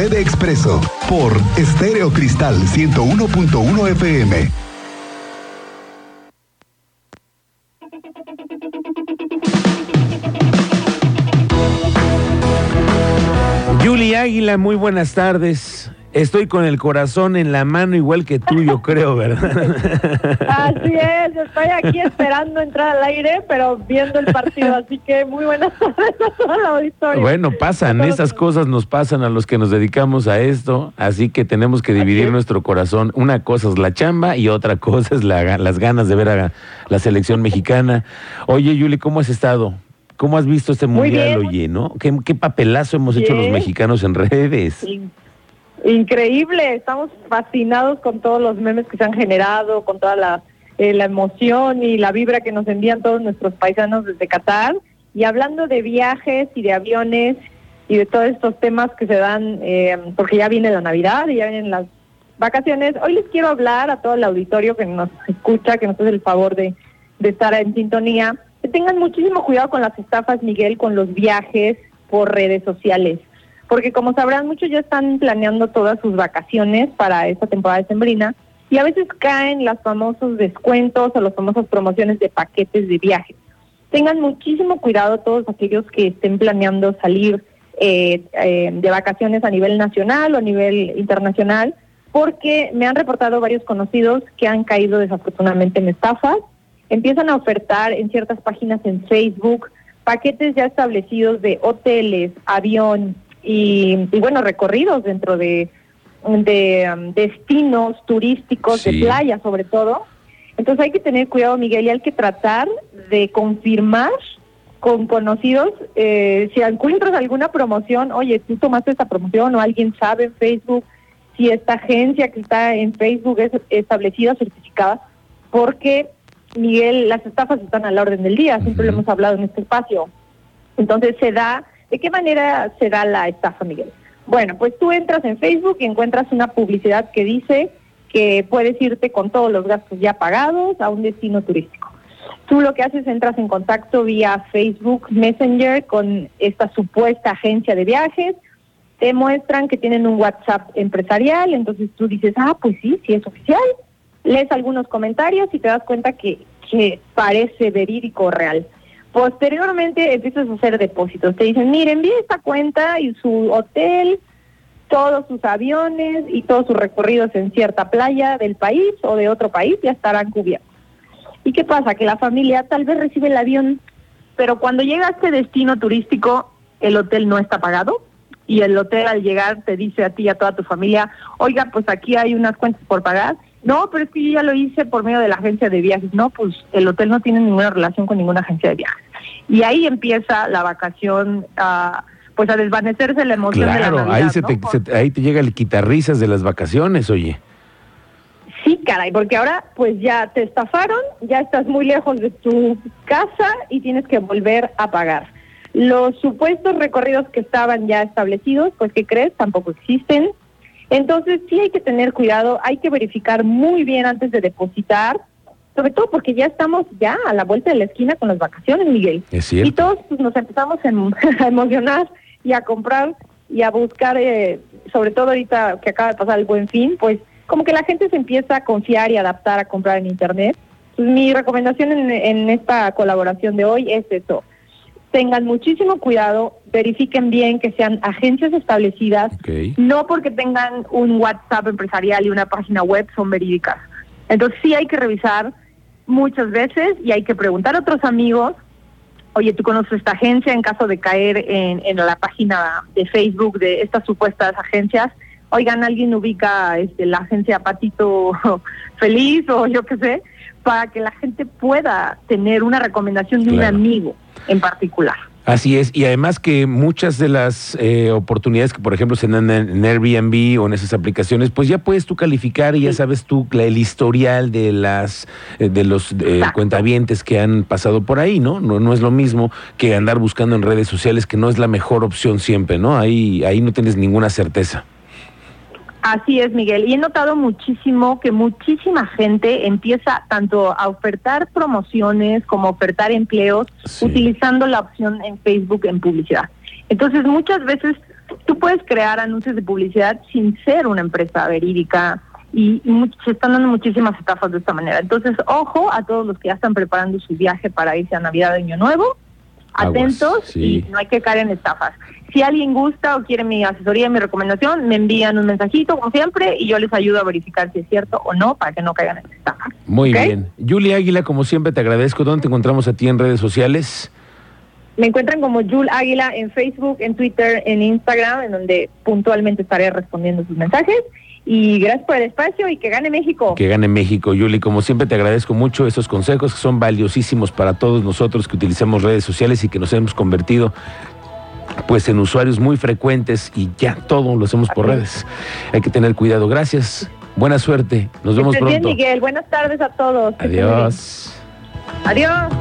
Procede Expreso por Estéreo Cristal 101.1 FM. Yuli Águila, muy buenas tardes. Estoy con el corazón en la mano igual que tú, yo creo, ¿verdad? Así es, estoy aquí esperando entrar al aire, pero viendo el partido, así que muy buenas tardes a toda la auditorio. Bueno, pasan, esas cosas nos pasan a los que nos dedicamos a esto, así que tenemos que dividir nuestro corazón. Una cosa es la chamba y otra cosa es la- las ganas de ver a la selección mexicana. Oye, Yuli, ¿cómo has estado? ¿Cómo has visto este mundial, oye, no? ¿Qué, qué papelazo hemos hecho los mexicanos en redes? Increíble, estamos fascinados con todos los memes que se han generado, con toda la, eh, la emoción y la vibra que nos envían todos nuestros paisanos desde Qatar. Y hablando de viajes y de aviones y de todos estos temas que se dan, eh, porque ya viene la Navidad y ya vienen las vacaciones, hoy les quiero hablar a todo el auditorio que nos escucha, que nos hace el favor de, de estar en sintonía, que tengan muchísimo cuidado con las estafas, Miguel, con los viajes por redes sociales porque como sabrán, muchos ya están planeando todas sus vacaciones para esta temporada sembrina y a veces caen los famosos descuentos o las famosas promociones de paquetes de viajes. Tengan muchísimo cuidado todos aquellos que estén planeando salir eh, eh, de vacaciones a nivel nacional o a nivel internacional, porque me han reportado varios conocidos que han caído desafortunadamente en estafas. Empiezan a ofertar en ciertas páginas en Facebook paquetes ya establecidos de hoteles, avión y, y bueno, recorridos dentro de, de um, destinos turísticos, Sí. de playa sobre todo. Entonces hay que tener cuidado, Miguel, y hay que tratar de confirmar con conocidos, eh, si encuentras alguna promoción, oye, tú tomaste esta promoción o alguien sabe en Facebook si esta agencia que está en Facebook es establecida, certificada, porque, Miguel, las estafas están a la orden del día, siempre lo hemos hablado en este espacio. Entonces se da, ¿de qué manera se da la estafa, Miguel? Bueno, pues tú entras en Facebook y encuentras una publicidad que dice que puedes irte con todos los gastos ya pagados a un destino turístico. Tú lo que haces, entras en contacto vía Facebook Messenger con esta supuesta agencia de viajes, te muestran que tienen un WhatsApp empresarial, entonces tú dices, ah, pues sí, sí es oficial, lees algunos comentarios y te das cuenta que, que parece verídico real. Posteriormente empiezas a hacer depósitos. Te dicen, mire, envíe esta cuenta y su hotel, todos sus aviones y todos sus recorridos en cierta playa del país o de otro país ya estarán cubiertos. ¿Y qué pasa? Que la familia tal vez recibe el avión, pero cuando llega a este destino turístico, el hotel no está pagado y el hotel al llegar te dice a ti y a toda tu familia, oiga, pues aquí hay unas cuentas por pagar. No, pero es que yo ya lo hice por medio de la agencia de viajes. No, pues el hotel no tiene ninguna relación con ninguna agencia de viajes. Y ahí empieza la vacación a, pues a desvanecerse la emoción de la Claro, Navidad, ahí, se ¿no? te, se te- ahí te llega el quitarrisas de las vacaciones, oye. Sí, caray, porque ahora pues ya te estafaron, ya estás muy lejos de tu casa y tienes que volver a pagar. Los supuestos recorridos que estaban ya establecidos, pues ¿qué crees? Tampoco existen. Entonces sí hay que tener cuidado, hay que verificar muy bien antes de depositar, sobre todo porque ya estamos ya a la vuelta de la esquina con las vacaciones, Miguel. Es cierto. Y todos pues, nos empezamos a em- a emocionar y a comprar y a buscar, eh, sobre todo ahorita que acaba de pasar el buen fin, pues como que la gente se empieza a confiar y adaptar a comprar en Internet. Pues, mi recomendación en, en esta colaboración de hoy es eso. Tengan muchísimo cuidado, verifiquen bien que sean agencias establecidas, no porque tengan un WhatsApp empresarial y una página web son verídicas. Entonces sí hay que revisar muchas veces y hay que preguntar a otros amigos, oye, ¿tú conoces esta agencia? En caso de caer en, en la página de Facebook de estas supuestas agencias, oigan, alguien ubica este, la agencia Patito Feliz o yo qué sé, para que la gente pueda tener una recomendación de Claro. un amigo en particular. Así es, y además que muchas de las eh, oportunidades que, por ejemplo, se dan en, Airbnb o en esas aplicaciones, pues ya puedes tú calificar y ya sabes tú la- el historial de las eh, de los eh, cuentavientes que han pasado por ahí, ¿no? ¿no? No es lo mismo que andar buscando en redes sociales, que no es la mejor opción siempre, ¿no? Ahí, ahí no tienes ninguna certeza. Así es, Miguel. Y he notado muchísimo que muchísima gente empieza tanto a ofertar promociones como a ofertar empleos Sí. utilizando la opción en Facebook en publicidad. Entonces, muchas veces tú puedes crear anuncios de publicidad sin ser una empresa verídica y, y se están dando muchísimas estafas de esta manera. Entonces, ojo a todos los que ya están preparando su viaje para irse a Navidad de Año Nuevo, atentos y no hay que caer en estafas. Si alguien gusta o quiere mi asesoría, mi recomendación, me envían un mensajito, como siempre, y yo les ayudo a verificar si es cierto o no para que no caigan en estafa. Muy bien. Julia Águila, como siempre, te agradezco. ¿Dónde te encontramos a ti en redes sociales? Me encuentran como Jul Águila en Facebook, en Twitter, en Instagram, en donde puntualmente estaré respondiendo sus mensajes. Y gracias por el espacio y que gane México. Que gane México, Yuli. Como siempre te agradezco mucho esos consejos que son valiosísimos para todos nosotros que utilizamos redes sociales y que nos hemos convertido pues en usuarios muy frecuentes y ya todo lo hacemos por redes. Hay que tener cuidado. Gracias. Buena suerte. Nos vemos pronto. Bien, Miguel. Buenas tardes a todos. Adiós. Adiós.